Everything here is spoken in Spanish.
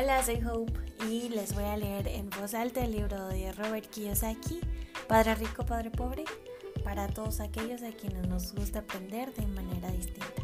Hola, soy Hope y les voy a leer en voz alta el libro de Robert Kiyosaki, Padre Rico, Padre Pobre, para todos aquellos a quienes nos gusta aprender de manera distinta.